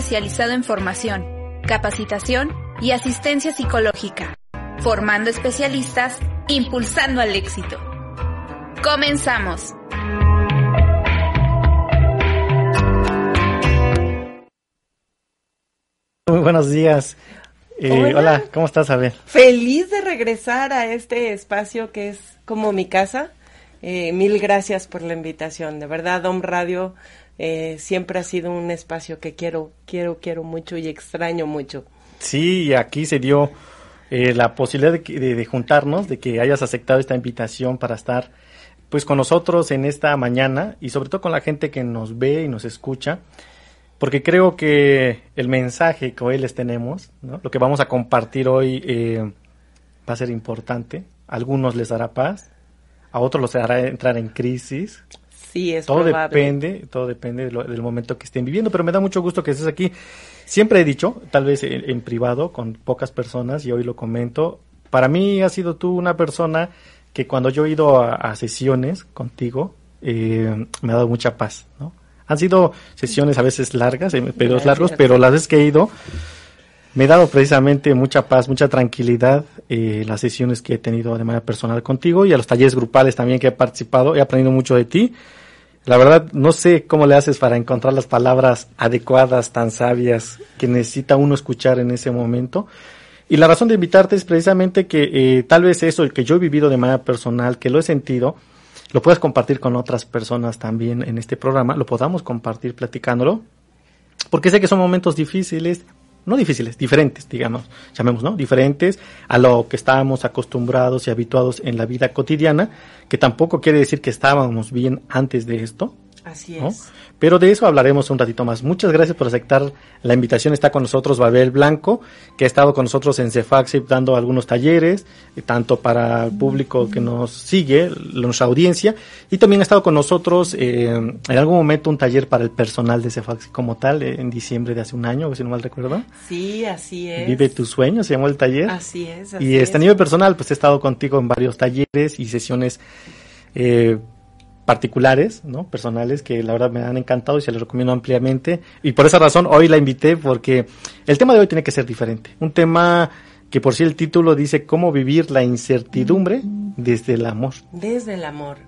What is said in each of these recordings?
Especializado en formación, capacitación y asistencia psicológica, formando especialistas, impulsando al éxito. Comenzamos. Muy buenos días. Eh, hola. ¿cómo estás, Abel? Feliz de regresar a este espacio que es como mi casa. Eh, mil gracias por la invitación. De verdad, Dom Radio eh, siempre ha sido un espacio que quiero, quiero, quiero mucho y extraño mucho. Sí, y aquí se dio la posibilidad de, de, juntarnos, de que hayas aceptado esta invitación para estar pues con nosotros en esta mañana y sobre todo con la gente que nos ve y nos escucha porque creo que el mensaje que hoy les tenemos, lo que vamos a compartir hoy eh, va a ser importante. A algunos les dará paz, a otros los hará entrar en crisis. Sí, es todo depende, todo depende del momento que estén viviendo, pero me da mucho gusto que estés aquí. Siempre he dicho, tal vez en, privado, con pocas personas, y hoy lo comento, para mí has sido tú una persona que cuando yo he ido a, sesiones contigo, eh, me ha dado mucha paz, ¿no? Han sido sesiones a veces largas, periodos largos, pero las veces que he ido me he dado precisamente mucha paz, mucha tranquilidad eh, las sesiones que he tenido de manera personal contigo y a los talleres grupales también que he participado. He aprendido mucho de ti. La verdad, no sé cómo le haces para encontrar las palabras adecuadas, tan sabias, que necesita uno escuchar en ese momento. Y la razón de invitarte es precisamente que eh, tal vez eso, el que yo he vivido de manera personal, que lo he sentido, lo puedas compartir con otras personas también en este programa, lo podamos compartir platicándolo, porque sé que son momentos difíciles, no difíciles, diferentes, digamos, llamemos, ¿no? Diferentes a lo que estábamos acostumbrados y habituados en la vida cotidiana, que tampoco quiere decir que estábamos bien antes de esto. Así es. Pero de eso hablaremos un ratito más. Muchas gracias por aceptar la invitación. Está con nosotros Babel Blanco, que ha estado con nosotros en Cefaxip dando algunos talleres, eh, tanto para el público que nos sigue, nuestra audiencia, y también ha estado con nosotros eh, en algún momento un taller para el personal de Cefaxip como tal, eh, en diciembre de hace un año, si no mal recuerdo. Sí, así es. Vive tu sueño, se llamó el taller. Así es. y este nivel personal, pues he estado contigo en varios talleres y sesiones eh, particulares, ¿no? Personales que la verdad me han encantado y se les recomiendo ampliamente. Y por esa razón hoy la invité porque el tema de hoy tiene que ser diferente. Un tema que por sí el título dice cómo vivir la incertidumbre desde el amor. Desde el amor.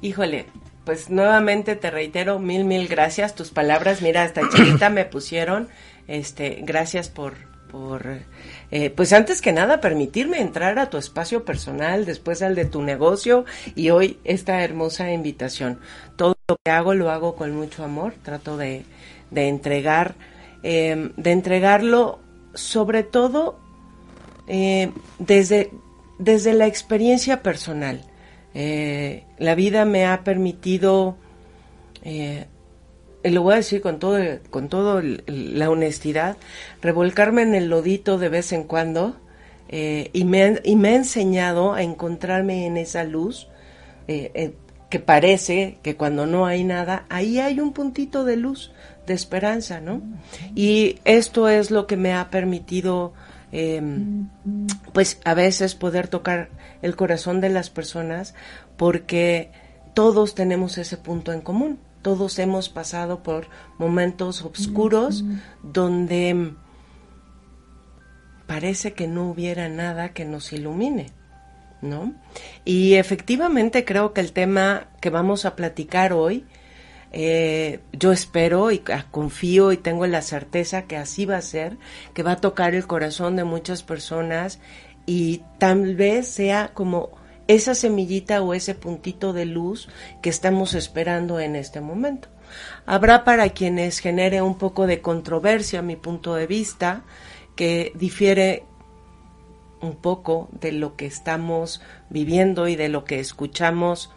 Híjole, pues nuevamente te reitero mil, mil gracias. Tus palabras, mira, hasta chiquita me pusieron. Este, gracias por, por eh, pues antes que nada permitirme entrar a tu espacio personal, después al de tu negocio y hoy esta hermosa invitación. Todo lo que hago lo hago con mucho amor, trato de, de entregar, em, de entregarlo sobre todo eh, desde, desde la experiencia personal. Eh, la vida me ha permitido lo voy a decir con todo, con todo la honestidad, revolcarme en el lodito de vez en cuando eh, y, me, y me ha enseñado a encontrarme en esa luz eh, eh, que parece que cuando no hay nada, ahí hay un puntito de luz, de esperanza, ¿no? Y esto es lo que me ha permitido, em, pues a veces poder tocar el corazón de las personas porque todos tenemos ese punto en común todos hemos pasado por momentos oscuros donde parece que no hubiera nada que nos ilumine, ¿no? Y efectivamente creo que el tema que vamos a platicar hoy, eh, yo espero y confío y tengo la certeza que así va a ser, que va a tocar el corazón de muchas personas y tal vez sea como esa semillita o ese puntito de luz que estamos esperando en este momento. Habrá para quienes genere un poco de controversia mi punto de vista, que difiere un poco de lo que estamos viviendo y de lo que escuchamos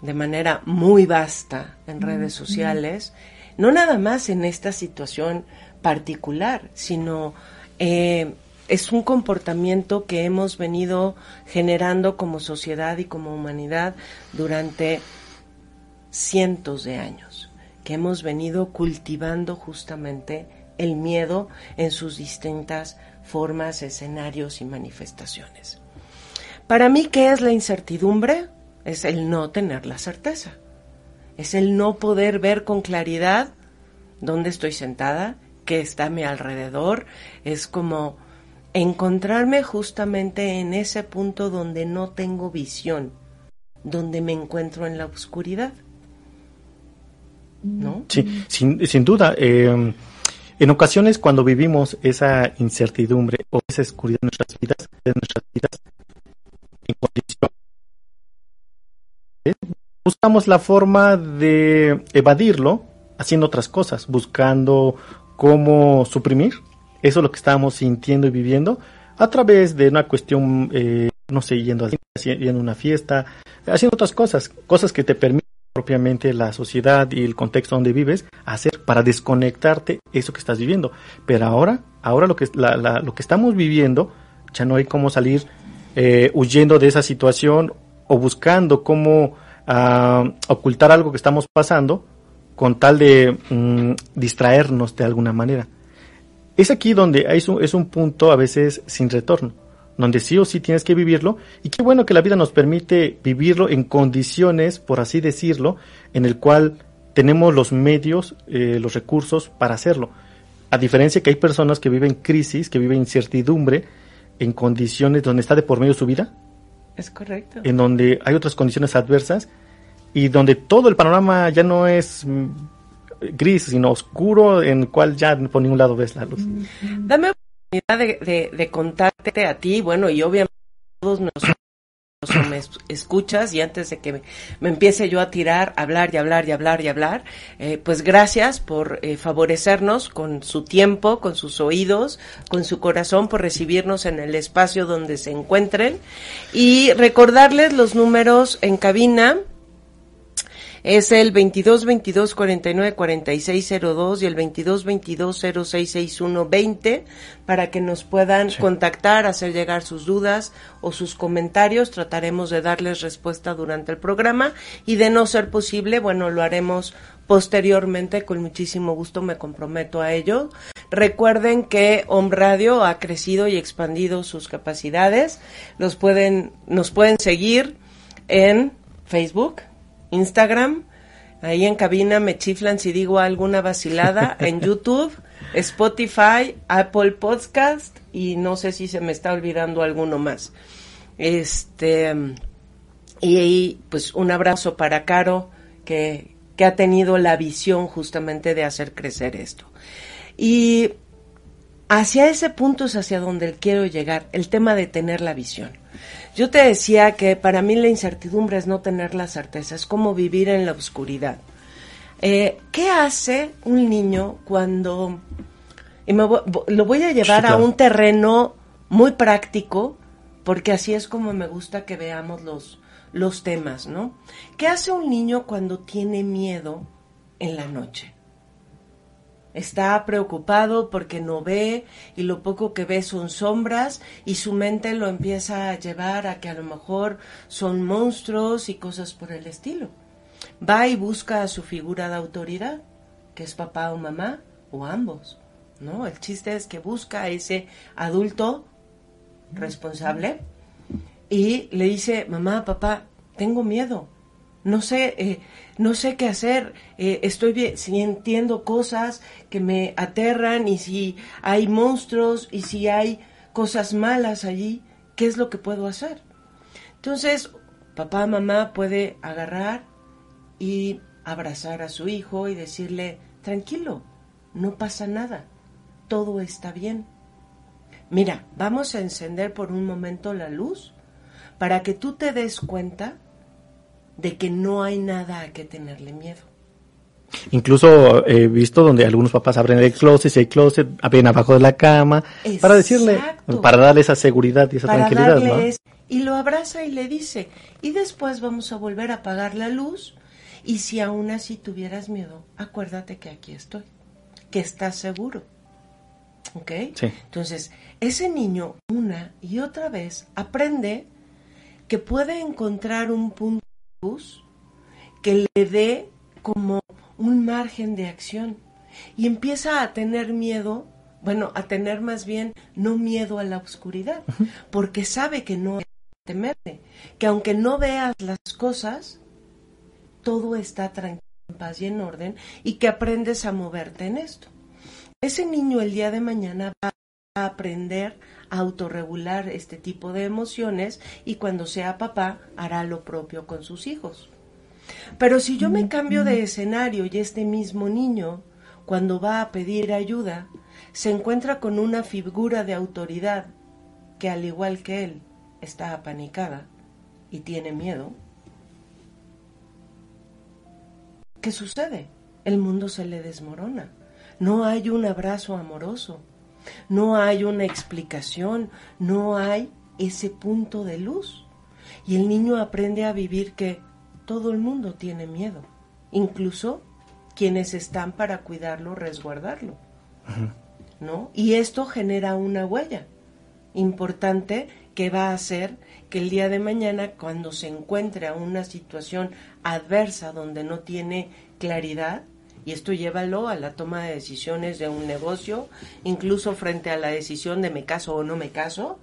de manera muy vasta en redes sociales, no nada más en esta situación particular, sino eh, es un comportamiento que hemos venido generando como sociedad y como humanidad durante cientos de años, que hemos venido cultivando justamente el miedo en sus distintas formas, escenarios y manifestaciones. Para mí, ¿qué es la incertidumbre? Es el no tener la certeza. Es el no poder ver con claridad dónde estoy sentada, qué está a mi alrededor. Es como encontrarme justamente en ese punto donde no tengo visión, donde me encuentro en la oscuridad. ¿No? Sí, sin, sin duda. Eh, en ocasiones cuando vivimos esa incertidumbre o esa oscuridad en nuestras vidas, en nuestras vidas, buscamos la forma de evadirlo haciendo otras cosas, buscando cómo suprimir eso es lo que estamos sintiendo y viviendo a través de una cuestión, eh, no sé, yendo a, una fiesta, haciendo otras cosas, cosas que te permiten propiamente la sociedad y el contexto donde vives hacer para desconectarte eso que estás viviendo. Pero ahora, ahora lo que, la, la, lo que estamos viviendo, ya no hay cómo salir eh, huyendo de esa situación o buscando cómo uh, ocultar algo que estamos pasando con tal de um, distraernos de alguna manera. Es aquí donde hay un, es un punto a veces sin retorno, donde sí o sí tienes que vivirlo y qué bueno que la vida nos permite vivirlo en condiciones, por así decirlo, en el cual tenemos los medios, eh, los recursos para hacerlo. A diferencia que hay personas que viven crisis, que viven incertidumbre en condiciones donde está de por medio su vida. Es correcto. En donde hay otras condiciones adversas y donde todo el panorama ya no es gris, sino oscuro, en cual ya por ningún lado ves la luz. Dame oportunidad de, de, de contarte a ti, bueno, y obviamente todos nosotros me escuchas y antes de que me, empiece yo a tirar, hablar y hablar y hablar y hablar, eh, pues gracias por eh, favorecernos con su tiempo, con sus oídos, con su corazón, por recibirnos en el espacio donde se encuentren y recordarles los números en cabina es el 22 22 49 46 02 y el 22 22 06 61 20 para que nos puedan sí. contactar, hacer llegar sus dudas o sus comentarios. Trataremos de darles respuesta durante el programa y de no ser posible, bueno, lo haremos posteriormente con muchísimo gusto me comprometo a ello. Recuerden que Home Radio ha crecido y expandido sus capacidades. Los pueden nos pueden seguir en Facebook, Instagram, ahí en cabina me chiflan si digo alguna vacilada, en YouTube, Spotify, Apple Podcast y no sé si se me está olvidando alguno más. Este y ahí pues un abrazo para Caro que, que ha tenido la visión justamente de hacer crecer esto. Y hacia ese punto es hacia donde quiero llegar, el tema de tener la visión. Yo te decía que para mí la incertidumbre es no tener la certeza, es como vivir en la oscuridad. Eh, ¿Qué hace un niño cuando... Y me voy, lo voy a llevar sí, claro. a un terreno muy práctico, porque así es como me gusta que veamos los, los temas, ¿no? ¿Qué hace un niño cuando tiene miedo en la noche? Está preocupado porque no ve y lo poco que ve son sombras y su mente lo empieza a llevar a que a lo mejor son monstruos y cosas por el estilo. Va y busca a su figura de autoridad, que es papá o mamá o ambos, ¿no? El chiste es que busca a ese adulto responsable y le dice, mamá, papá, tengo miedo, no sé, eh, no sé qué hacer, eh, estoy bien, si entiendo cosas que me aterran y si hay monstruos y si hay cosas malas allí, ¿qué es lo que puedo hacer? Entonces, papá, mamá puede agarrar y abrazar a su hijo y decirle, tranquilo, no pasa nada, todo está bien. Mira, vamos a encender por un momento la luz para que tú te des cuenta de que no hay nada a que tenerle miedo. Incluso he visto donde algunos papás abren el closet, si hay closet, abren abajo de la cama, Exacto. para decirle, para darle esa seguridad y esa para tranquilidad. ¿no? Es, y lo abraza y le dice, y después vamos a volver a apagar la luz, y si aún así tuvieras miedo, acuérdate que aquí estoy, que estás seguro. ¿Ok? Sí. Entonces, ese niño una y otra vez aprende que puede encontrar un punto que le dé como un margen de acción y empieza a tener miedo, bueno, a tener más bien no miedo a la oscuridad, porque sabe que no es temerle, que aunque no veas las cosas, todo está tranquilo paz y en orden y que aprendes a moverte en esto. Ese niño el día de mañana va a aprender a autorregular este tipo de emociones y cuando sea papá hará lo propio con sus hijos. Pero si yo me cambio de escenario y este mismo niño, cuando va a pedir ayuda, se encuentra con una figura de autoridad que al igual que él está apanicada y tiene miedo, ¿qué sucede? El mundo se le desmorona. No hay un abrazo amoroso, no hay una explicación, no hay ese punto de luz. Y el niño aprende a vivir que todo el mundo tiene miedo, incluso quienes están para cuidarlo, resguardarlo. ¿No? Y esto genera una huella importante que va a hacer que el día de mañana, cuando se encuentre a una situación adversa donde no tiene claridad, y esto llévalo a la toma de decisiones de un negocio, incluso frente a la decisión de me caso o no me caso,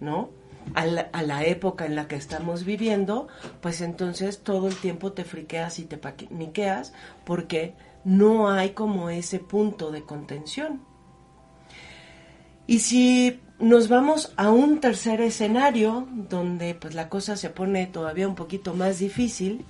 ¿no? a la, época en la que estamos viviendo, pues entonces todo el tiempo te friqueas y te paniqueas porque no hay como ese punto de contención. Y si nos vamos a un tercer escenario donde pues la cosa se pone todavía un poquito más difícil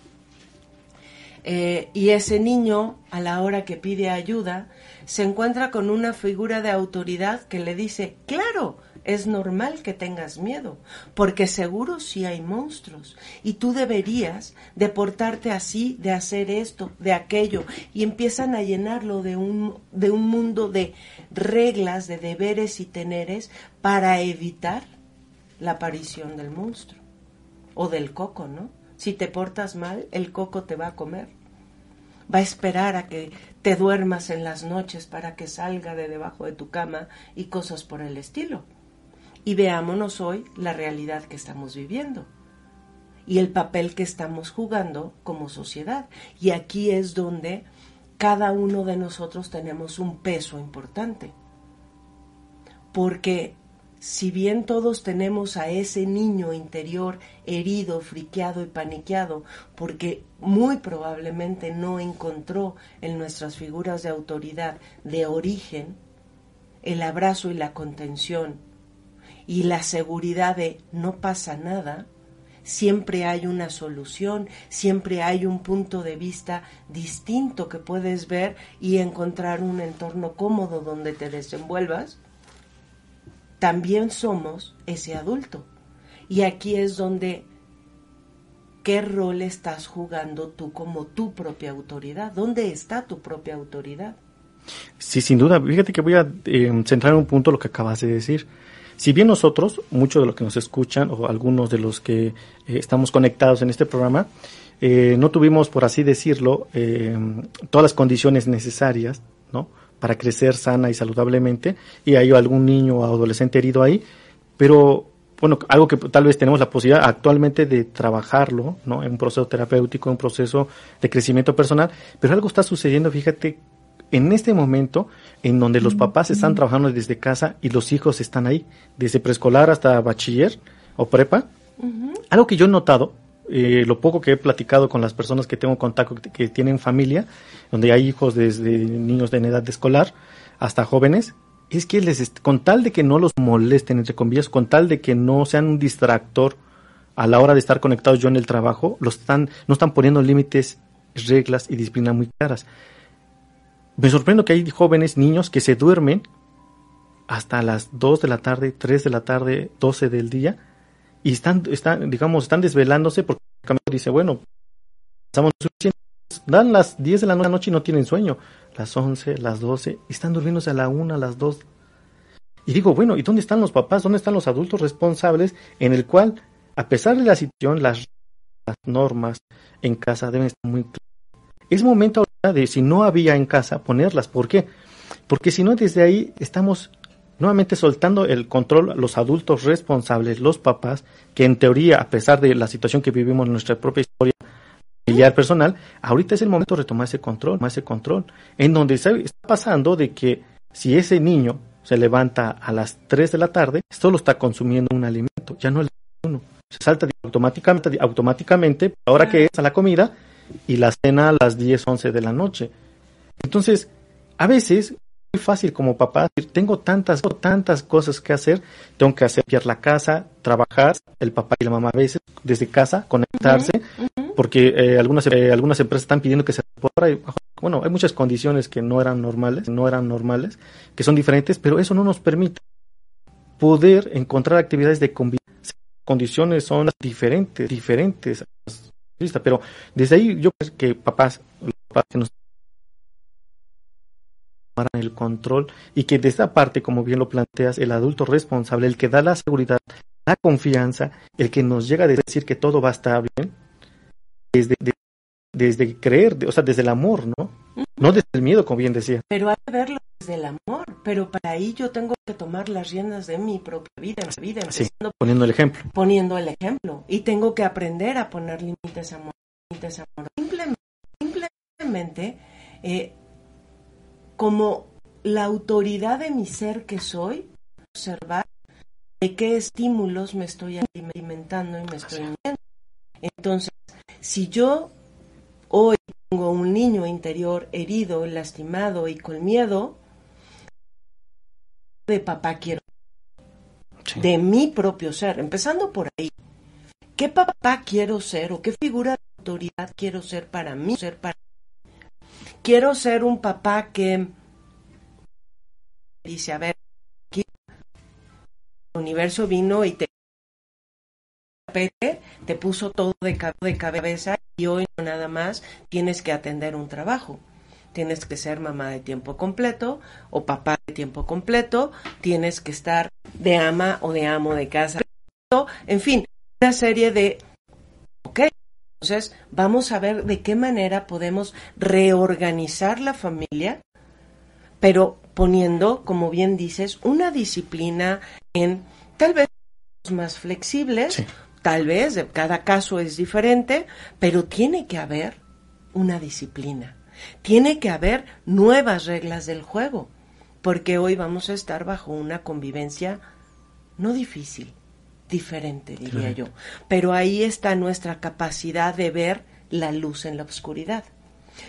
eh, y ese niño a la hora que pide ayuda se encuentra con una figura de autoridad que le dice, claro, es normal que tengas miedo, porque seguro sí hay monstruos, y tú deberías de portarte así, de hacer esto, de aquello, y empiezan a llenarlo de un, de un mundo de reglas, de deberes y teneres para evitar la aparición del monstruo, o del coco, ¿no? Si te portas mal, el coco te va a comer. Va a esperar a que te duermas en las noches para que salga de debajo de tu cama y cosas por el estilo y veámonos hoy la realidad que estamos viviendo y el papel que estamos jugando como sociedad. Y aquí es donde cada uno de nosotros tenemos un peso importante. Porque si bien todos tenemos a ese niño interior herido, friqueado y paniqueado, porque muy probablemente no encontró en nuestras figuras de autoridad de origen el abrazo y la contención y la seguridad de no pasa nada, siempre hay una solución, siempre hay un punto de vista distinto que puedes ver y encontrar un entorno cómodo donde te desenvuelvas, también somos ese adulto. Y aquí es donde qué rol estás jugando tú como tu propia autoridad, dónde está tu propia autoridad. Sí, sin duda. Fíjate que voy a eh, centrar en un punto lo que acabas de decir. Si bien nosotros, muchos de los que nos escuchan o algunos de los que eh, estamos conectados en este programa, eh, no tuvimos, por así decirlo, eh, todas las condiciones necesarias, ¿no? Para crecer sana y saludablemente, y hay algún niño o adolescente herido ahí, pero bueno, algo que tal vez tenemos la posibilidad actualmente de trabajarlo, ¿no? En un proceso terapéutico, en un proceso de crecimiento personal, pero algo está sucediendo, fíjate, en este momento en donde los papás están trabajando desde casa y los hijos están ahí, desde preescolar hasta bachiller o prepa. Algo que yo he notado, eh, lo poco que he platicado con las personas que tengo contacto, que, tienen familia, donde hay hijos desde niños de edad escolar hasta jóvenes, es que les con tal de que no los molesten, entre comillas, con tal de que no sean un distractor a la hora de estar conectados yo en el trabajo, los están, no están poniendo límites, reglas y disciplina muy claras. Me sorprendo que hay jóvenes, niños que se duermen hasta las 2 de la tarde, 3 de la tarde, 12 del día y están, están digamos, están desvelándose porque dice, bueno, estamos dan las 10 de la noche y no tienen sueño, las 11, las 12, están durmiéndose a la 1, a las 2. Y digo, bueno, ¿y dónde están los papás? ¿Dónde están los adultos responsables en el cual, a pesar de la situación, las, las normas en casa deben estar muy claras? Es momento de, si no había en casa, ponerlas. ¿Por qué? Porque si no, desde ahí estamos nuevamente soltando el control a los adultos responsables, los papás, que en teoría, a pesar de la situación que vivimos en nuestra propia historia familiar personal, ahorita es el momento de retomar ese control, ese control, en donde está pasando de que si ese niño se levanta a las 3 de la tarde, solo está consumiendo un alimento, ya no el uno. Se salta automáticamente, automáticamente, ahora que es a la comida, y la cena a las 10, 11 de la noche. Entonces, a veces muy fácil como papá decir, tengo tantas, tantas cosas que hacer, tengo que hacer la casa, trabajar, el papá y la mamá a veces desde casa, conectarse, porque eh, algunas, eh, algunas empresas están pidiendo que se bueno, hay muchas condiciones que no eran normales, no eran normales, que son diferentes, pero eso no nos permite poder encontrar actividades de convivencia. Condiciones son diferentes, diferentes, pero desde ahí yo creo que papás, papás que nos el control y que de esta parte, como bien lo planteas, el adulto responsable, el que da la seguridad, la confianza, el que nos llega a decir que todo va a estar bien, desde, desde creer, o sea, desde el amor, ¿no? No desde el miedo, como bien decía. Pero hay que verlo desde el amor, pero para ahí yo tengo que tomar las riendas de mi propia vida, vida poniendo el ejemplo. Poniendo el ejemplo. Y tengo que aprender a poner límites amor. Límites amor. Simplemente, simplemente eh, como la autoridad de mi ser que soy, observar de qué estímulos me estoy alimentando y me estoy viendo. Entonces, si yo hoy tengo un niño interior herido, lastimado y con miedo, de papá quiero, de mi propio ser, empezando por ahí. ¿Qué papá quiero ser o qué figura de autoridad quiero ser para mí? Ser para Quiero ser un papá que dice, a ver, aquí el universo vino y te te puso todo de, de cabeza y hoy no nada más tienes que atender un trabajo. Tienes que ser mamá de tiempo completo o papá de tiempo completo, tienes que estar de ama o de amo de casa. En fin, una serie de... Ok, entonces vamos a ver de qué manera podemos reorganizar la familia, pero poniendo, como bien dices, una disciplina en tal vez más flexibles, Tal vez cada caso es diferente, pero tiene que haber una disciplina. Tiene que haber nuevas reglas del juego, porque hoy vamos a estar bajo una convivencia no difícil, diferente, diría yo. Pero ahí está nuestra capacidad de ver la luz en la oscuridad.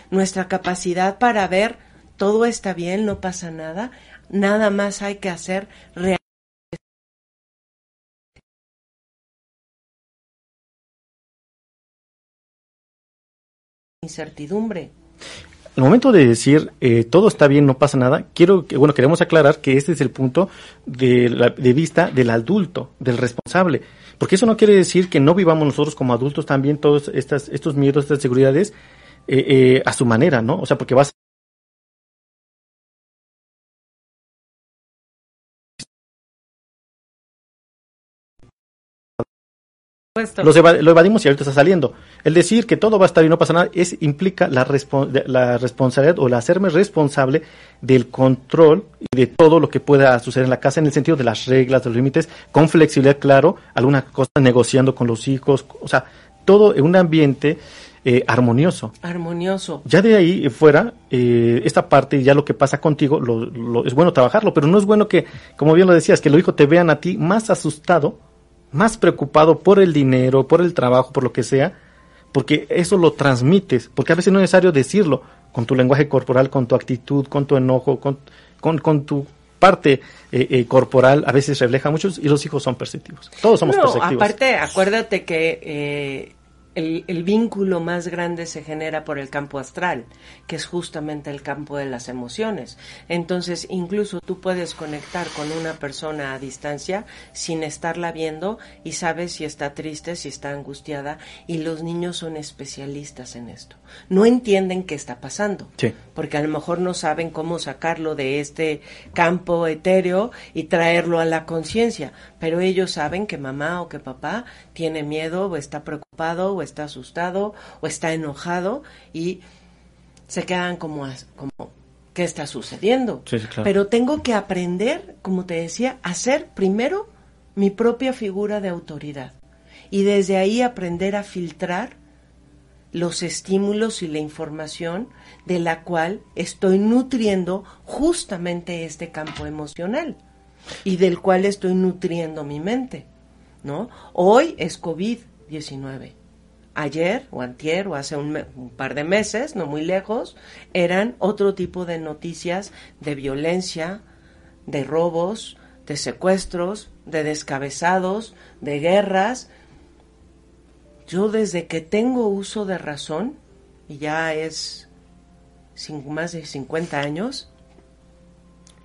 Nuestra capacidad para ver todo está bien, no pasa nada, nada más hay que hacer realmente incertidumbre. Al momento de decir eh, todo está bien, no pasa nada, quiero que, bueno, queremos aclarar que este es el punto de, la, de vista del adulto, del responsable, porque eso no quiere decir que no vivamos nosotros como adultos también todos estas, estos miedos, estas seguridades eh, eh, a su manera, ¿no? O sea, porque vas lo evadimos y ahorita está saliendo. El decir que todo va a estar y no pasa nada es implica la, la responsabilidad o el hacerme responsable del control y de todo lo que pueda suceder en la casa en el sentido de las reglas, de los límites, con flexibilidad, claro, alguna cosa negociando con los hijos, o sea, todo en un ambiente eh, armonioso. Armonioso. Ya de ahí fuera, eh, esta parte, ya lo que pasa contigo, lo, es bueno trabajarlo, pero no es bueno que, como bien lo decías, que los hijos te vean a ti más asustado más preocupado por el dinero, por el trabajo, por lo que sea, porque eso lo transmites, porque a veces no es necesario decirlo con tu lenguaje corporal, con tu actitud, con tu enojo, con, con, tu parte eh, eh, corporal, a veces refleja mucho y los hijos son perceptivos. Todos somos no, perceptivos. Aparte, acuérdate que eh, el, vínculo más grande se genera por el campo astral, que es justamente el campo de las emociones. Entonces, incluso tú puedes conectar con una persona a distancia sin estarla viendo y sabes si está triste, si está angustiada, y los niños son especialistas en esto. No entienden qué está pasando, porque a lo mejor no saben cómo sacarlo de este campo etéreo y traerlo a la conciencia, pero ellos saben que mamá o que papá tiene miedo o está preocupado o está asustado o está enojado y se quedan como, como ¿qué está sucediendo? Pero tengo que aprender, como te decía, a ser primero mi propia figura de autoridad y desde ahí aprender a filtrar los estímulos y la información de la cual estoy nutriendo justamente este campo emocional y del cual estoy nutriendo mi mente, ¿no? Hoy es COVID-19. ayer o antier o hace un, un, par de meses, no muy lejos, eran otro tipo de noticias de violencia, de robos, de secuestros, de descabezados, de guerras. Yo desde que tengo uso de razón, y ya es más de 50 años,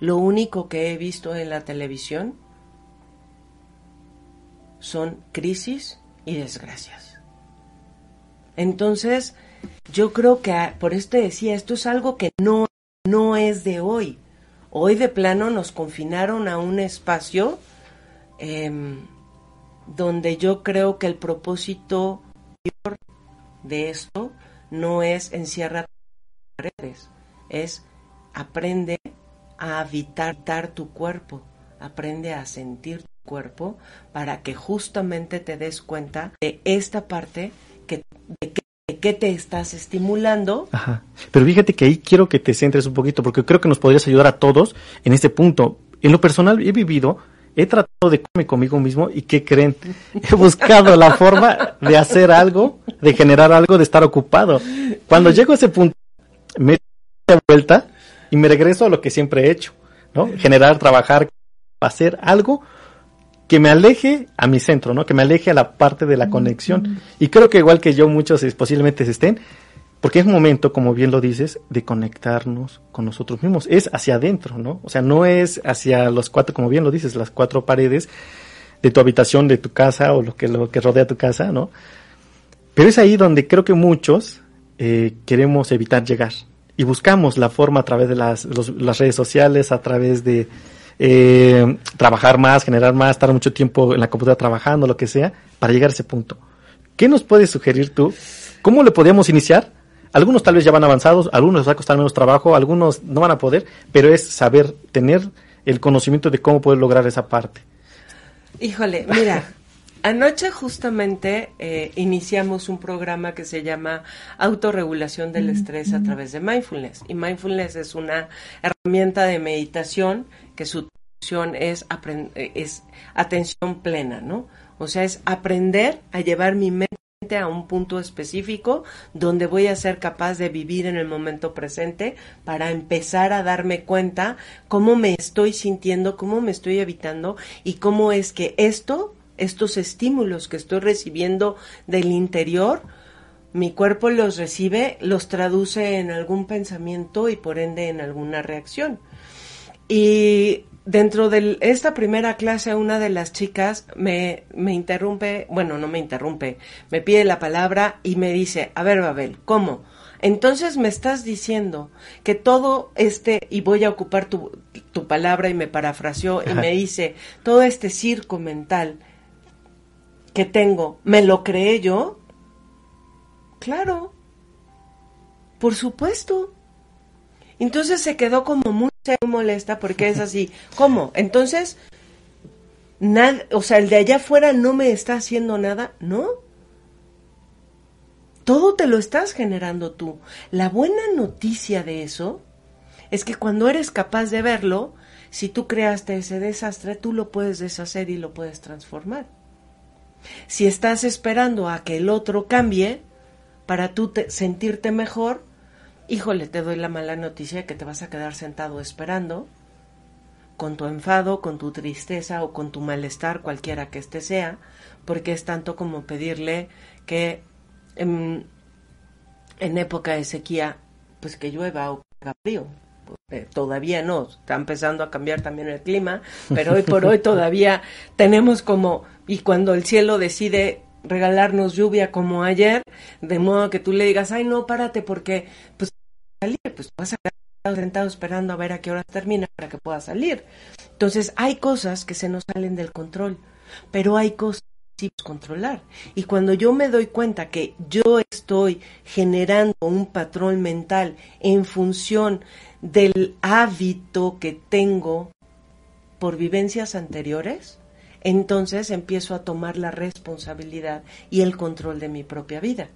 lo único que he visto en la televisión son crisis y desgracias. Entonces, yo creo que por esto decía, esto es algo que no, no es de hoy. Hoy de plano nos confinaron a un espacio eh, donde yo creo que el propósito de esto no es encierrar paredes, es aprende a habitar tu cuerpo, aprende a sentir tu cuerpo para que justamente te des cuenta de esta parte que, de que qué te estás estimulando. Ajá. Pero fíjate que ahí quiero que te centres un poquito, porque creo que nos podrías ayudar a todos en este punto. En lo personal he vivido, he tratado de comer conmigo mismo y ¿qué creen? He buscado la forma de hacer algo, de generar algo, de estar ocupado. Cuando llego a ese punto, me doy vuelta y me regreso a lo que siempre he hecho, ¿no? Generar, trabajar, hacer algo que me aleje a mi centro, ¿no? Que me aleje a la parte de la conexión. Y creo que igual que yo, muchos posiblemente se estén, porque es un momento, como bien lo dices, de conectarnos con nosotros mismos. Es hacia adentro, ¿no? O sea, no es hacia los cuatro, como bien lo dices, las cuatro paredes de tu habitación, de tu casa o lo que, lo que rodea tu casa, ¿no? Pero es ahí donde creo que muchos eh, queremos evitar llegar. Y buscamos la forma a través de las, los, las redes sociales, a través de, eh, trabajar más, generar más, estar mucho tiempo en la computadora trabajando, lo que sea, para llegar a ese punto. ¿Qué nos puedes sugerir tú? ¿Cómo le podemos iniciar? Algunos tal vez ya van avanzados, algunos les va a costar menos trabajo, algunos no van a poder, pero es saber tener el conocimiento de cómo poder lograr esa parte. Híjole, mira, Anoche justamente eh, iniciamos un programa que se llama Autorregulación del Estrés a través de Mindfulness. Y Mindfulness es una herramienta de meditación que su función es, es atención plena, ¿no? O sea, es aprender a llevar mi mente a un punto específico donde voy a ser capaz de vivir en el momento presente para empezar a darme cuenta cómo me estoy sintiendo, cómo me estoy evitando y cómo es que esto estos estímulos que estoy recibiendo del interior, mi cuerpo los recibe, los traduce en algún pensamiento y por ende en alguna reacción. Y dentro de esta primera clase, una de las chicas me, me interrumpe, bueno, no me interrumpe, me pide la palabra y me dice, a ver, Babel, ¿cómo? Entonces me estás diciendo que todo este, y voy a ocupar tu, tu palabra y me parafraseó y me dice, todo este circo mental que tengo, ¿me lo creé yo? Claro, por supuesto. Entonces se quedó como muy molesta porque es así. ¿Cómo? Entonces, o sea, el de allá afuera no me está haciendo nada, ¿no? Todo te lo estás generando tú. La buena noticia de eso es que cuando eres capaz de verlo, si tú creaste ese desastre, tú lo puedes deshacer y lo puedes transformar. Si estás esperando a que el otro cambie para tú sentirte mejor, híjole, te doy la mala noticia que te vas a quedar sentado esperando con tu enfado, con tu tristeza o con tu malestar, cualquiera que este sea, porque es tanto como pedirle que en, en época de sequía, pues que llueva o que haga frío. Eh, todavía no, está empezando a cambiar también el clima, pero hoy por hoy todavía tenemos como, y cuando el cielo decide regalarnos lluvia como ayer, de modo que tú le digas, ay no, párate porque pues pues vas a quedar sentado esperando a ver a qué hora termina para que pueda salir. Entonces hay cosas que se nos salen del control, pero hay cosas controlar. Y cuando yo me doy cuenta que yo estoy generando un patrón mental en función del hábito que tengo por vivencias anteriores, entonces empiezo a tomar la responsabilidad y el control de mi propia vida.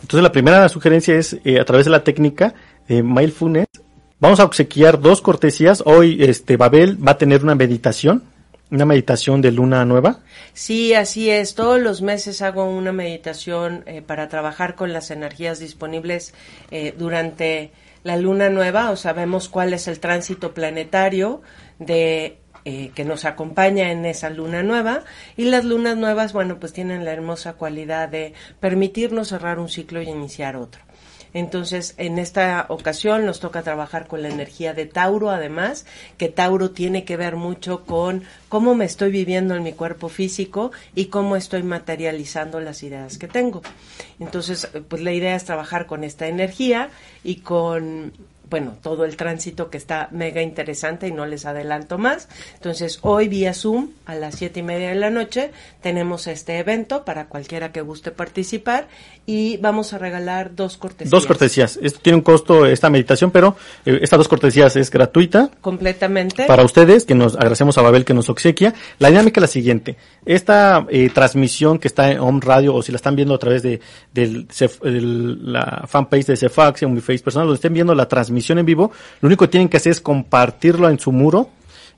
Entonces la primera sugerencia es eh, a través de la técnica de mindfulness, vamos a obsequiar dos cortesías. Hoy este Babel va a tener una meditación una meditación de luna nueva. Sí, así es. Todos los meses hago una meditación eh, para trabajar con las energías disponibles eh, durante la luna nueva, o sabemos cuál es el tránsito planetario de eh, que nos acompaña en esa luna nueva y las lunas nuevas, bueno, pues tienen la hermosa cualidad de permitirnos cerrar un ciclo y iniciar otro. Entonces, en esta ocasión nos toca trabajar con la energía de Tauro, además, que Tauro tiene que ver mucho con cómo me estoy viviendo en mi cuerpo físico y cómo estoy materializando las ideas que tengo. Entonces, pues la idea es trabajar con esta energía y con bueno, todo el tránsito que está mega interesante y no les adelanto más. Entonces, hoy vía Zoom a las siete y media de la noche tenemos este evento para cualquiera que guste participar y vamos a regalar dos cortesías. Dos cortesías. Esto tiene un costo esta meditación, pero eh, estas dos cortesías es gratuita. Completamente. Para ustedes, que nos agradecemos a Babel que nos obsequia. La dinámica es la siguiente. Esta eh, transmisión que está en Home Radio o si la están viendo a través de del, la fanpage de Cefax en mi face personal, donde estén viendo la transmisión en vivo, lo único que tienen que hacer es compartirlo en su muro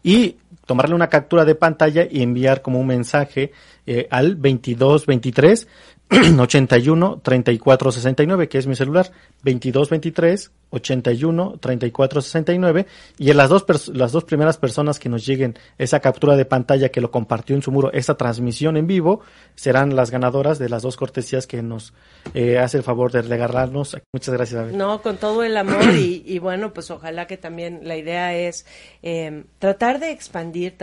y tomarle una captura de pantalla y enviar como un mensaje eh, al 2223 81 34 69, que es mi celular, 22 23 81 34 69 y en las dos las dos primeras personas que nos lleguen esa captura de pantalla que lo compartió en su muro esa transmisión en vivo serán las ganadoras de las dos cortesías que nos eh, hace el favor de regalarnos. Muchas gracias David. no con todo el amor y, bueno pues ojalá que también la idea es eh, tratar de expandir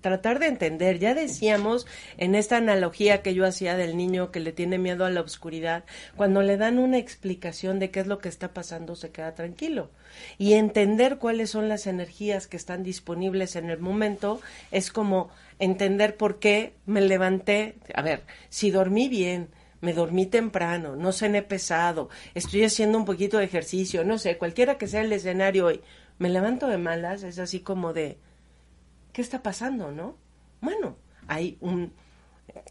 tratar de entender. Ya decíamos en esta analogía que yo hacía del niño que le tiene miedo a la oscuridad cuando le dan una explicación de qué es lo que está pasando se queda tranquilo. Y entender cuáles son las energías que están disponibles en el momento es como entender por qué me levanté. A ver, si dormí bien, me dormí temprano, no cené pesado, estoy haciendo un poquito de ejercicio, no sé, cualquiera que sea el escenario hoy, me levanto de malas, es así como de, ¿qué está pasando, no? Bueno, hay un,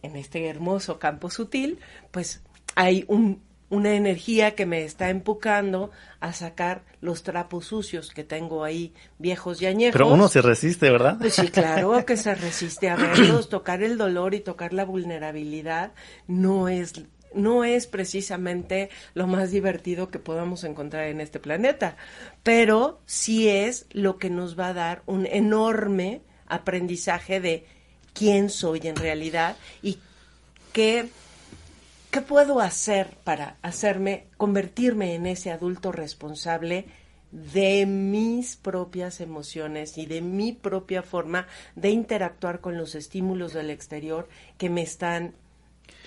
en este hermoso campo sutil, pues hay un una energía que me está empujando a sacar los trapos sucios que tengo ahí, viejos y añejos. Pero uno se resiste, ¿verdad? Pues sí, claro que se resiste a verlos, tocar el dolor y tocar la vulnerabilidad no es no es precisamente lo más divertido que podamos encontrar en este planeta, pero sí es lo que nos va a dar un enorme aprendizaje de quién soy en realidad y qué ¿Qué puedo hacer para hacerme, convertirme en ese adulto responsable de mis propias emociones y de mi propia forma de interactuar con los estímulos del exterior que me están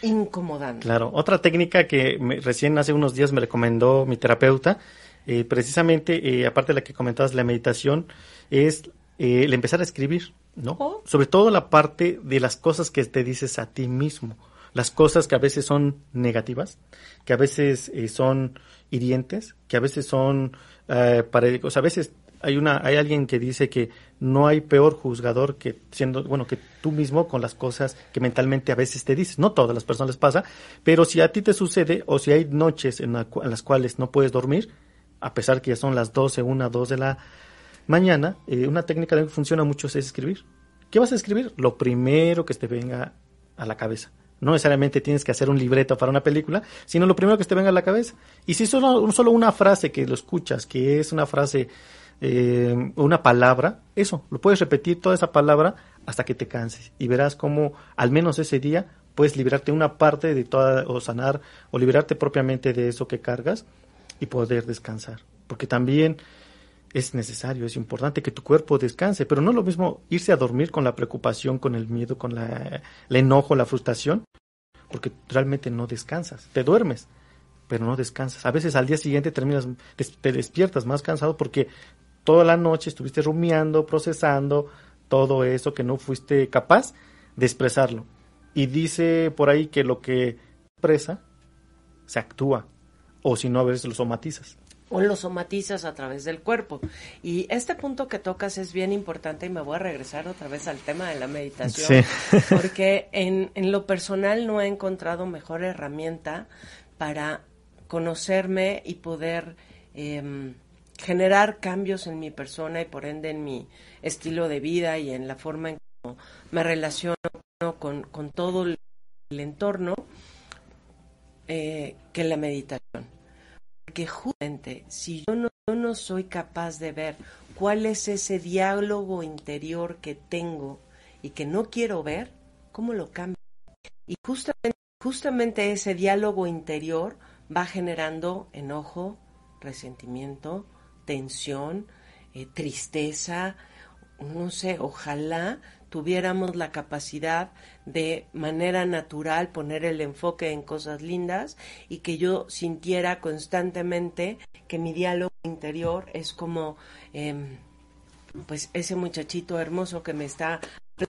incomodando? Claro, otra técnica que recién hace unos días me recomendó mi terapeuta, eh, precisamente, eh, aparte de la que comentabas, la meditación, es eh, el empezar a escribir, ¿no? Sobre todo la parte de las cosas que te dices a ti mismo. Las cosas que a veces son negativas, que a veces eh, son hirientes, que a veces son eh, a veces hay una hay alguien que dice que no hay peor juzgador que siendo bueno que tú mismo con las cosas que mentalmente a veces te dices. No todas las personas les pasa pero si a ti te sucede o si hay noches en, las cuales no puedes dormir a pesar que ya son las 12 una 2 de la mañana eh, una técnica que funciona mucho es escribir qué vas a escribir lo primero que te venga a la cabeza no necesariamente tienes que hacer un libreto para una película, sino lo primero que te venga a la cabeza. Y si solo, solo una frase que lo escuchas, que es una frase, eh, una palabra, eso, lo puedes repetir toda esa palabra hasta que te canses. Y verás cómo al menos ese día puedes liberarte una parte de toda, o sanar, o liberarte propiamente de eso que cargas y poder descansar. Porque también es necesario, es importante que tu cuerpo descanse, pero no es lo mismo irse a dormir con la preocupación, con el miedo, con la, el enojo, la frustración, porque realmente no descansas, te duermes, pero no descansas. A veces al día siguiente terminas, te despiertas más cansado porque toda la noche estuviste rumiando, procesando todo eso que no fuiste capaz de expresarlo. Y dice por ahí que lo que expresa se actúa, o si no a veces lo somatizas o lo somatizas a través del cuerpo. Y este punto que tocas es bien importante y me voy a regresar otra vez al tema de la meditación, porque en, en lo personal no he encontrado mejor herramienta para conocerme y poder em, generar cambios en mi persona y por ende en mi estilo de vida y en la forma en me relaciono con, con todo el entorno eh, que la meditación. Porque justamente si yo no, yo no soy capaz de ver cuál es ese diálogo interior que tengo y que no quiero ver, ¿cómo lo cambio? Y justamente, justamente ese diálogo interior va generando enojo, resentimiento, tensión, eh, tristeza, no sé, ojalá tuviéramos la capacidad de manera natural poner el enfoque en cosas lindas y que yo sintiera constantemente que mi diálogo interior es como em, pues ese muchachito hermoso que me está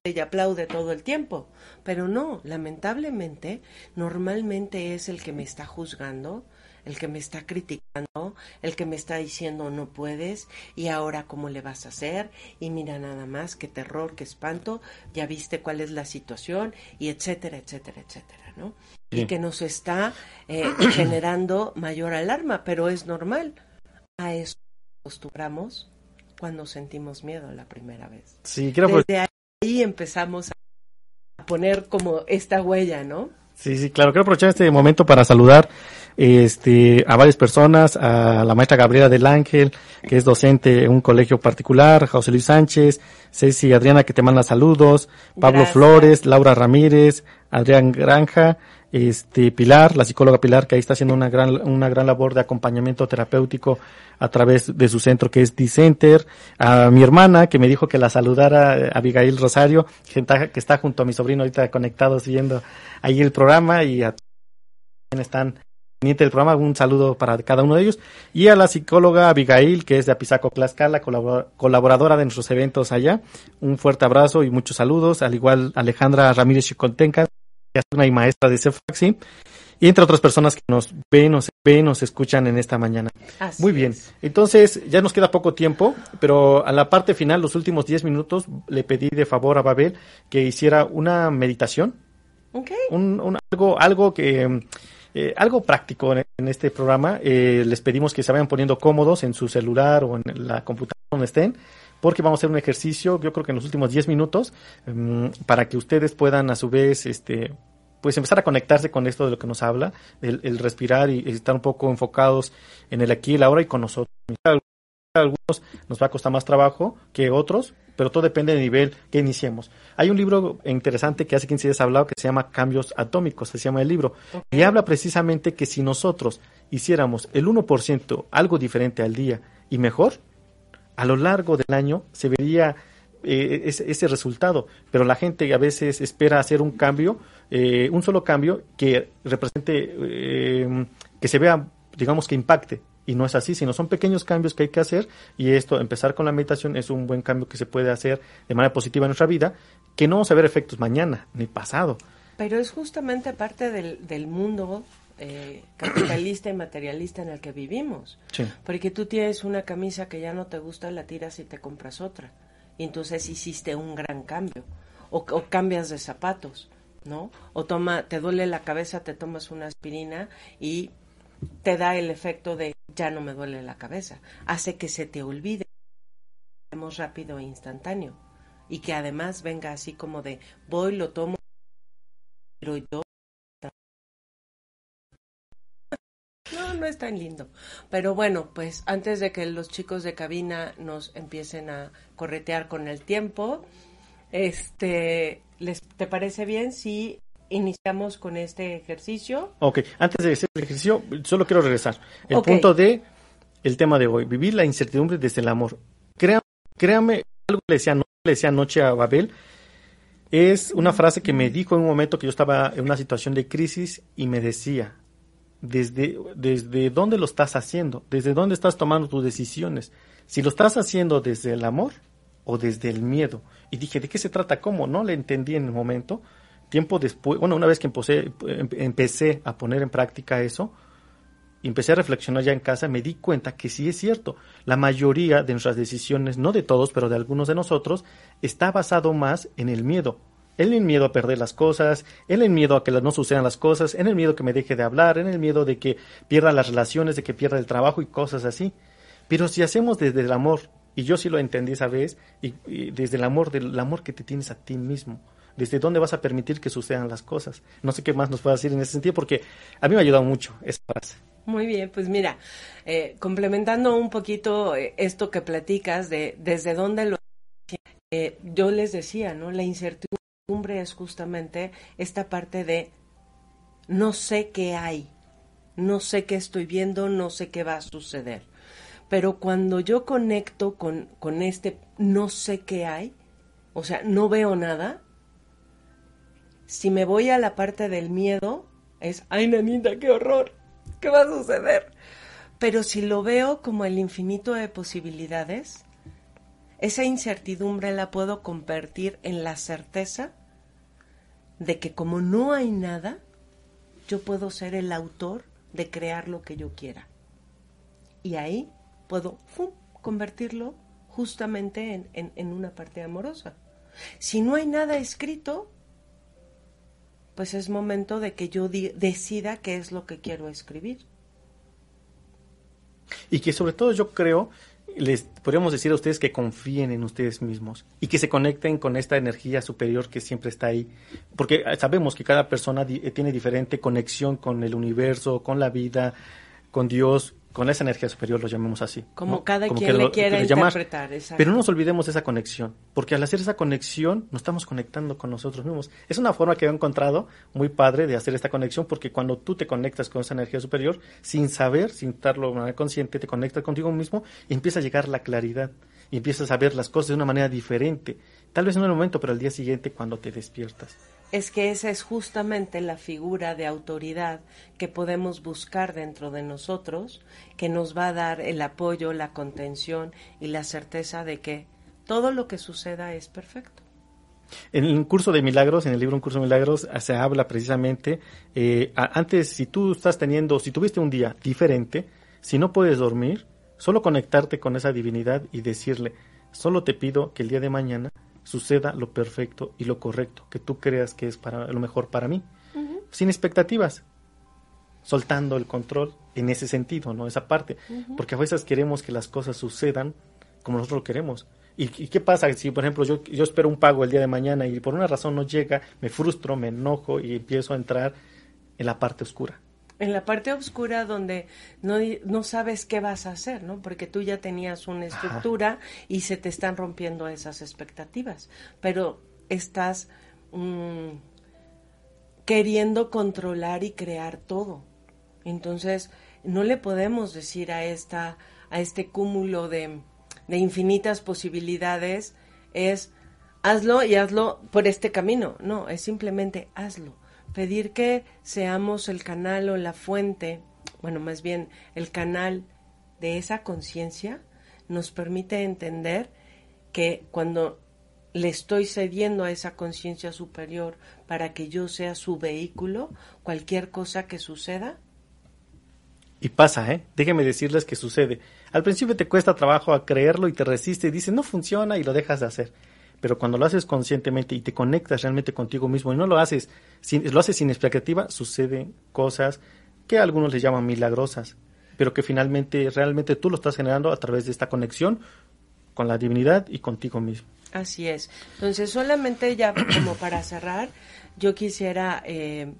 y aplaude todo el tiempo. Pero no, lamentablemente, normalmente es el que me está juzgando, el que me está criticando, el que me está diciendo no puedes y ahora cómo le vas a hacer y mira nada más, qué terror, qué espanto, ya viste cuál es la situación y etcétera, etcétera, etcétera, ¿no? Y que nos está eh, generando mayor alarma, pero es normal. A eso acostumbramos cuando sentimos miedo la primera vez. Sí, Desde ahí empezamos a poner como esta huella, ¿no? Sí, sí, claro. Quiero aprovechar este momento para saludar este, a varias personas, a la maestra Gabriela del Ángel, que es docente en un colegio particular, José Luis Sánchez, Ceci Adriana, que te manda saludos, Pablo Flores, Laura Ramírez, Adrián Granja, este Pilar, la psicóloga Pilar, que ahí está haciendo una gran, una gran labor de acompañamiento terapéutico a través de su centro que es D-Center, a mi hermana que me dijo que la saludara, Abigail Rosario, que está, que está junto a mi sobrino ahorita conectados viendo ahí el programa y a están del programa, un saludo para cada uno de ellos, y a la psicóloga Abigail, que es de Apizaco Tlaxcala, colaboradora de nuestros eventos allá, un fuerte abrazo y muchos saludos, al igual Alejandra Ramírez Chicontenca, y maestra de CEFAXI, y entre otras personas que nos ven, nos ven, nos escuchan en esta mañana. Muy bien. Entonces, ya nos queda poco tiempo, pero a la parte final, los últimos 10 minutos, le pedí de favor a Babel que hiciera una meditación. Un, algo, algo que, eh, algo práctico en, este programa. Eh, les pedimos que se vayan poniendo cómodos en su celular o en la computadora donde estén porque vamos a hacer un ejercicio, yo creo que en los últimos 10 minutos, em, para que ustedes puedan a su vez, este, pues empezar a conectarse con esto de lo que nos habla, el, respirar y, estar un poco enfocados en el aquí y el ahora y con nosotros. Algunos nos va a costar más trabajo que otros, pero todo depende del nivel que iniciemos. Hay un libro interesante que hace 15 días he hablado que se llama Cambios Atómicos, se llama el libro, y habla precisamente que si nosotros hiciéramos el 1% algo diferente al día y mejor, a lo largo del año se vería eh, ese, resultado, pero la gente a veces espera hacer un cambio, eh, un solo cambio que represente, eh, que se vea, digamos, que impacte. Y no es así, sino son pequeños cambios que hay que hacer y esto, empezar con la meditación es un buen cambio que se puede hacer de manera positiva en nuestra vida, que no vamos a ver efectos mañana ni pasado. Pero es justamente parte del, del mundo eh, capitalista y materialista en el que vivimos. Porque tú tienes una camisa que ya no te gusta, la tiras y te compras otra. Y entonces hiciste un gran cambio. O, cambias de zapatos, ¿no? O toma, te duele la cabeza, te tomas una aspirina y te da el efecto de ya no me duele la cabeza. Hace que se te olvide. rápido e instantáneo. Y que además venga así como de voy, lo tomo, pero yo no es tan lindo. Pero bueno, pues antes de que los chicos de cabina nos empiecen a corretear con el tiempo, este, ¿les, ¿te parece bien si iniciamos con este ejercicio? Ok, antes de hacer el ejercicio, solo quiero regresar. El punto de el tema de hoy, vivir la incertidumbre desde el amor. Créame, créame algo que le decía, le decía anoche a Babel, es una frase que me dijo en un momento que yo estaba en una situación de crisis y me decía, desde, desde dónde lo estás haciendo, desde dónde estás tomando tus decisiones. Si lo estás haciendo desde el amor o desde el miedo. Y dije, ¿de qué se trata? ¿Cómo? No le entendí en el momento. Tiempo después, bueno, una vez que empecé, em, a poner en práctica eso, empecé a reflexionar ya en casa, me di cuenta que sí es cierto. La mayoría de nuestras decisiones, no de todos, pero de algunos de nosotros, está basado más en el miedo en el miedo a perder las cosas, en el miedo a que no sucedan las cosas, en el miedo que me deje de hablar, en el miedo de que pierda las relaciones, de que pierda el trabajo y cosas así. Pero si hacemos desde el amor Y yo sí lo entendí esa vez, y, desde el amor, del amor que te tienes a ti mismo. Desde dónde vas a permitir que sucedan las cosas. No sé qué más nos puede decir en ese sentido, porque a mí me ha ayudado mucho esa frase. Muy bien, pues mira, eh, complementando un poquito eh, esto que platicas de desde dónde lo... Eh, yo les decía, ¿no? La incertidumbre es justamente esta parte de no sé qué hay, no sé qué estoy viendo, no sé qué va a suceder. Pero cuando yo conecto con, con este no sé qué hay, o sea, no veo nada, si me voy a la parte del miedo, es, ay, nanita, qué horror, ¿qué va a suceder? Pero si lo veo como el infinito de posibilidades, esa incertidumbre la puedo convertir en la certeza de que como no hay nada, yo puedo ser el autor de crear lo que yo quiera. Y ahí puedo convertirlo justamente en, una parte amorosa. Si no hay nada escrito, pues es momento de que yo decida qué es lo que quiero escribir. Y que sobre todo yo creo, les podríamos decir a ustedes que confíen en ustedes mismos y que se conecten con esta energía superior que siempre está ahí. Porque sabemos que cada persona tiene diferente conexión con el universo, con la vida, con Dios, con esa energía superior, lo llamemos así. Como cada quien le quiera interpretar. Pero no nos olvidemos de esa conexión, porque al hacer esa conexión nos estamos conectando con nosotros mismos. Es una forma que he encontrado muy padre de hacer esta conexión, porque cuando tú te conectas con esa energía superior, sin saber, sin estarlo de manera consciente, te conectas contigo mismo y empieza a llegar la claridad y empiezas a ver las cosas de una manera diferente. Tal vez no en el momento, pero al día siguiente cuando te despiertas es que esa es justamente la figura de autoridad que podemos buscar dentro de nosotros, que nos va a dar el apoyo, la contención y la certeza de que todo lo que suceda es perfecto. En el curso de milagros, en el libro Un curso de milagros, se habla precisamente, eh, antes, si tú estás teniendo, si tuviste un día diferente, si no puedes dormir, solo conectarte con esa divinidad y decirle, solo te pido que el día de mañana suceda lo perfecto y lo correcto que tú creas que es para lo mejor para mí, sin expectativas, soltando el control en ese sentido, ¿no? Esa parte, porque a veces queremos que las cosas sucedan como nosotros lo queremos. ¿Y, qué pasa si, por ejemplo, yo, yo espero un pago el día de mañana y por una razón no llega, me frustro, me enojo y empiezo a entrar en la parte oscura? En la parte oscura donde no, no, sabes qué vas a hacer, ¿no? Porque tú ya tenías una estructura y se te están rompiendo esas expectativas, pero estás mm, queriendo controlar y crear todo. Entonces, no le podemos decir a esta a este cúmulo de, de infinitas posibilidades es hazlo y hazlo por este camino. No, es simplemente hazlo pedir que seamos el canal o la fuente, bueno, más bien el canal de esa conciencia, nos permite entender que cuando le estoy cediendo a esa conciencia superior para que yo sea su vehículo, cualquier cosa que suceda. Y pasa, ¿eh? Déjenme decirles que sucede. Al principio te cuesta trabajo a creerlo y te resiste y dices, no funciona y lo dejas de hacer pero cuando lo haces conscientemente y te conectas realmente contigo mismo y no lo haces sin, lo haces sin expectativa, suceden cosas que algunos les llaman milagrosas, pero que finalmente realmente tú lo estás generando a través de esta conexión con la divinidad y contigo mismo. Así es. Entonces, solamente ya como para cerrar, yo quisiera eh,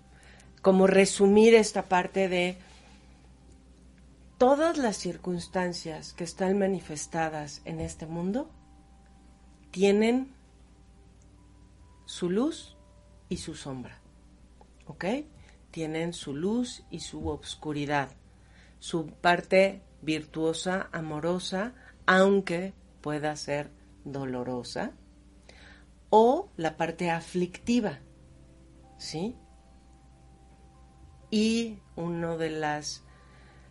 como resumir esta parte de todas las circunstancias que están manifestadas en este mundo tienen su luz y su sombra. ¿Ok? Tienen su luz y su obscuridad. Su parte virtuosa, amorosa, aunque pueda ser dolorosa. O la parte aflictiva. ¿Sí? Y una de las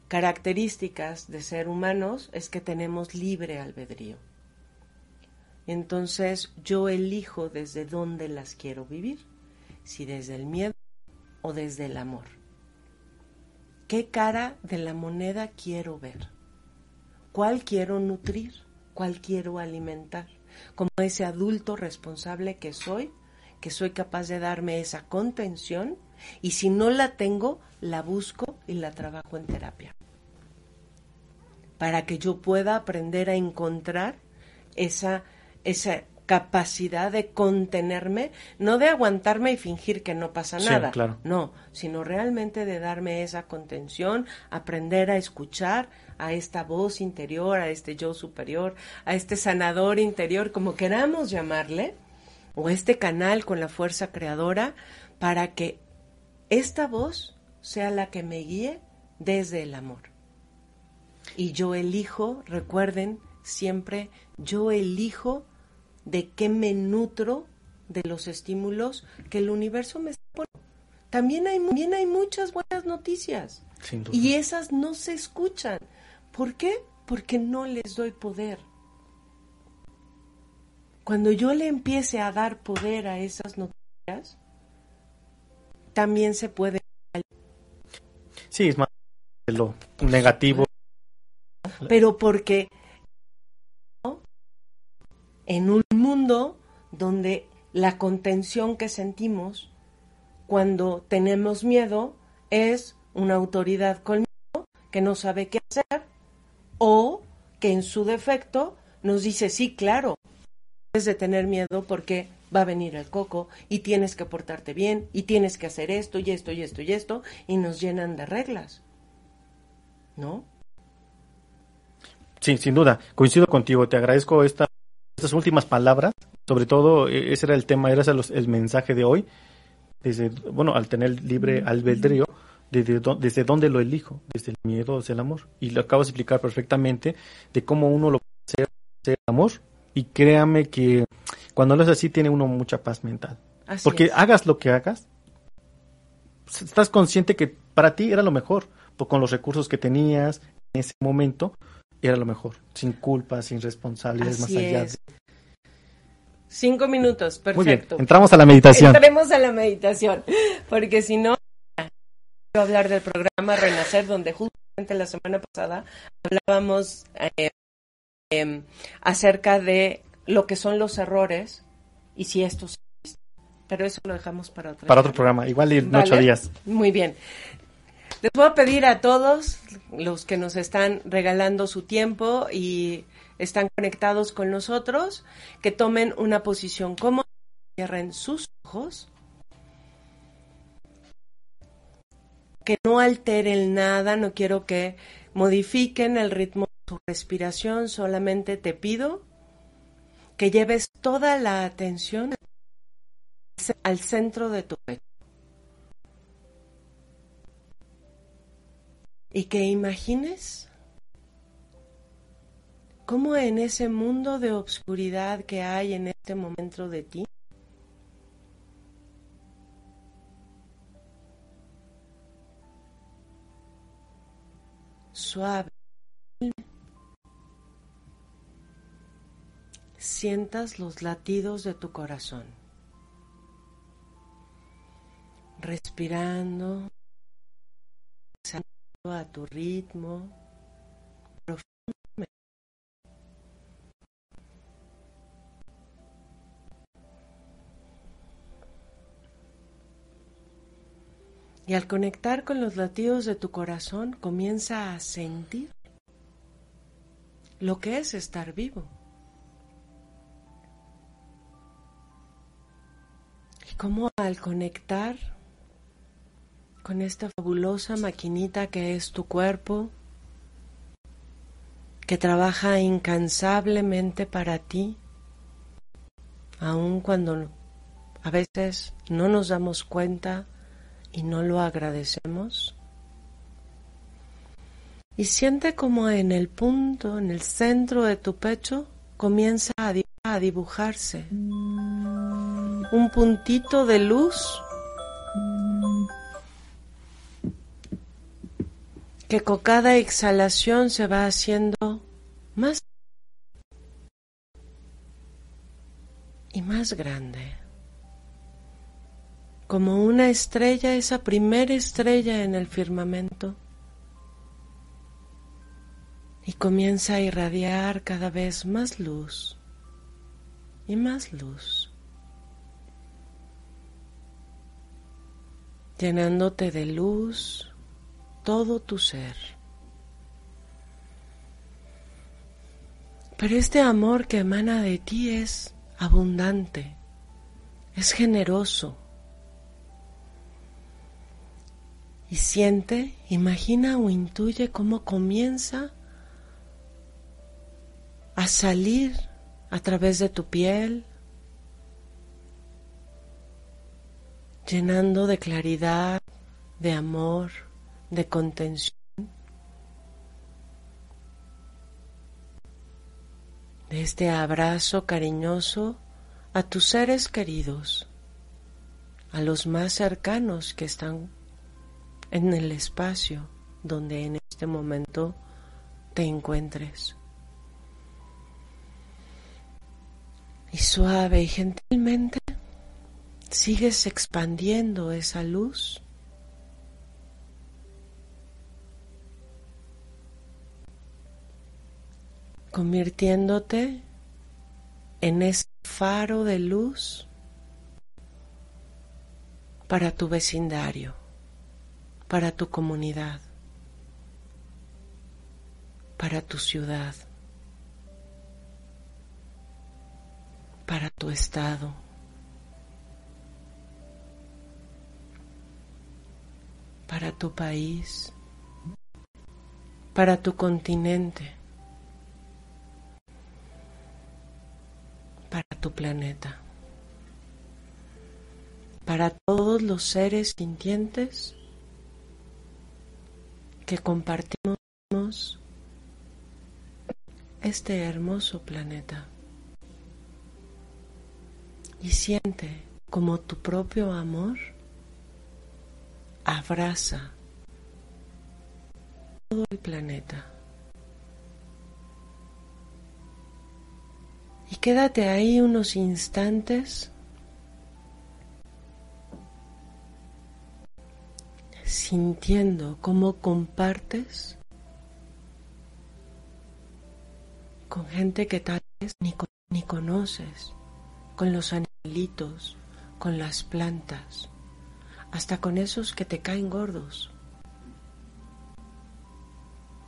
características de ser humanos es que tenemos libre albedrío. Entonces yo elijo desde dónde las quiero vivir, si desde el miedo o desde el amor. ¿Qué cara de la moneda quiero ver? ¿Cuál quiero nutrir? ¿Cuál quiero alimentar? Como ese adulto responsable que soy, que soy capaz de darme esa contención y si no la tengo, la busco y la trabajo en terapia. Para que yo pueda aprender a encontrar esa, esa capacidad de contenerme, no de aguantarme y fingir que no pasa Sí, nada, claro. no, sino realmente de darme esa contención, aprender a escuchar a esta voz interior, a este yo superior, a este sanador interior, como queramos llamarle, o este canal con la fuerza creadora, para que esta voz sea la que me guíe desde el amor. Y yo elijo, recuerden siempre, yo elijo de qué me nutro de los estímulos que el universo me está poniendo. También hay, también hay muchas buenas noticias Sin duda. y esas no se escuchan. ¿Por qué? Porque no les doy poder. Cuando yo le empiece a dar poder a esas noticias, también se puede Sí, es más de lo negativo. pero porque. En un mundo donde la contención que sentimos cuando tenemos miedo es una autoridad con miedo que no sabe qué hacer o que en su defecto nos dice sí, claro, debes de tener miedo porque va a venir el coco y tienes que portarte bien y tienes que hacer esto y esto y esto y esto y nos llenan de reglas. ¿No? Sí, sin duda. Coincido contigo. Te agradezco esta- estas últimas palabras. Sobre todo, eh, ese era el tema, era ese el mensaje de hoy. Desde, bueno, al tener libre albedrío, desde, desde dónde lo elijo, desde el miedo hacia el amor. Y lo acabas de explicar perfectamente de cómo uno lo puede hacer, hacer amor. Y créame que cuando lo haces así, tiene uno mucha paz mental. Así Porque es. hagas lo que hagas, estás consciente que para ti era lo mejor, con los recursos que tenías en ese momento, era lo mejor, sin culpa, sin responsabilidades más allá. es. Cinco minutos, de- Muy bien, perfecto. entramos a la meditación. Entremos a la meditación, porque si no, quiero hablar del programa Renacer, donde justamente la semana pasada hablábamos eh, em, acerca de lo que son los errores y si estos pero eso lo dejamos para otro Para otro programa, igual en Vale. ocho días. Muy bien. Les voy a pedir a todos los que nos están regalando su tiempo y están conectados con nosotros que tomen una posición cómoda, cierren sus ojos, que no alteren nada, no quiero que modifiquen el ritmo de su respiración, solamente te pido que lleves toda la atención al centro de tu pecho. Y que imagines cómo en ese mundo de obscuridad que hay en este momento de ti, suave, sientas los latidos de tu corazón, respirando a tu ritmo profundamente. Y al conectar con los latidos de tu corazón, comienza a sentir lo que es estar vivo. Y cómo al conectar con esta fabulosa maquinita que es tu cuerpo, que trabaja incansablemente para ti, aun cuando a veces no nos damos cuenta y no lo agradecemos. Y siente como en el punto, en el centro de tu pecho, comienza a, di- a dibujarse un puntito de luz que con cada exhalación se va haciendo más y más grande. Como una estrella, esa primera estrella en el firmamento. Y comienza a irradiar cada vez más luz y más luz. Llenándote de luz todo tu ser. Pero este amor que emana de ti es abundante, es generoso. Y siente, imagina o intuye cómo comienza a salir a través de tu piel, llenando de claridad, de amor, de contención. de este abrazo cariñoso a tus seres queridos, a los más cercanos que están en el espacio donde en este momento te encuentres. Y suave y gentilmente sigues expandiendo esa luz convirtiéndote en ese faro de luz para tu vecindario, para tu comunidad, para tu ciudad, para tu estado. para tu país, para tu continente. Para tu planeta, para todos los seres sintientes que compartimos este hermoso planeta. Y siente como tu propio amor abraza todo el planeta. Y quédate ahí unos instantes sintiendo cómo compartes con gente que tal vez ni, ni conoces, con los animalitos, con las plantas, hasta con esos que te caen gordos.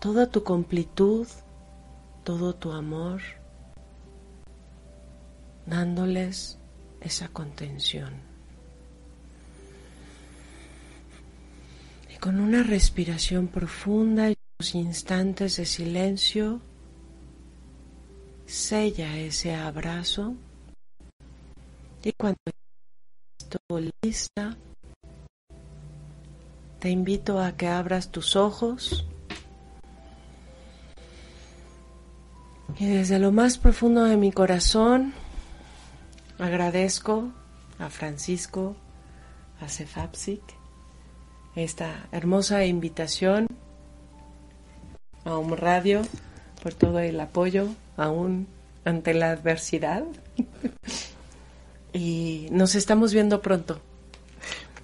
Toda tu completud, todo tu amor, dándoles esa contención. Y con una respiración profunda y unos instantes de silencio, sella ese abrazo y cuando estés lista, te invito a que abras tus ojos y desde lo más profundo de mi corazón Agradezco a Francisco, a Cefapsic, esta hermosa invitación a un radio por todo el apoyo aún ante la adversidad. y nos estamos viendo pronto.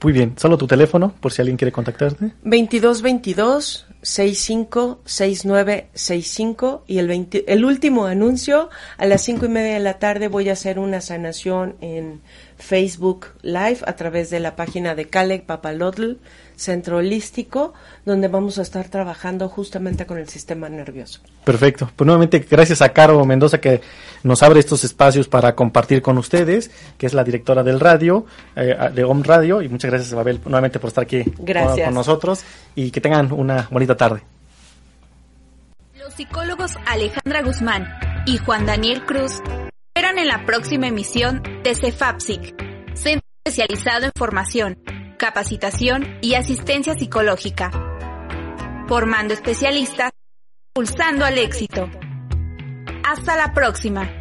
Muy bien, solo tu teléfono por si alguien quiere contactarte. 2222 656965 y el, el último anuncio a las cinco y media de la tarde voy a hacer una sanación en Facebook Live a través de la página de Calec Papalotl Centro Holístico, donde vamos a estar trabajando justamente con el sistema nervioso. Perfecto. Pues nuevamente gracias a Caro Mendoza que nos abre estos espacios para compartir con ustedes, que es la directora del radio, eh, de Home Radio, y muchas gracias Babel nuevamente por estar aquí con, con nosotros y que tengan una bonita tarde. Los psicólogos Alejandra Guzmán y Juan Daniel Cruz esperan en la próxima emisión de CEFAPSIC, Centro Especializado en Formación, Capacitación y Asistencia Psicológica, formando especialistas, pulsando al éxito. Hasta la próxima.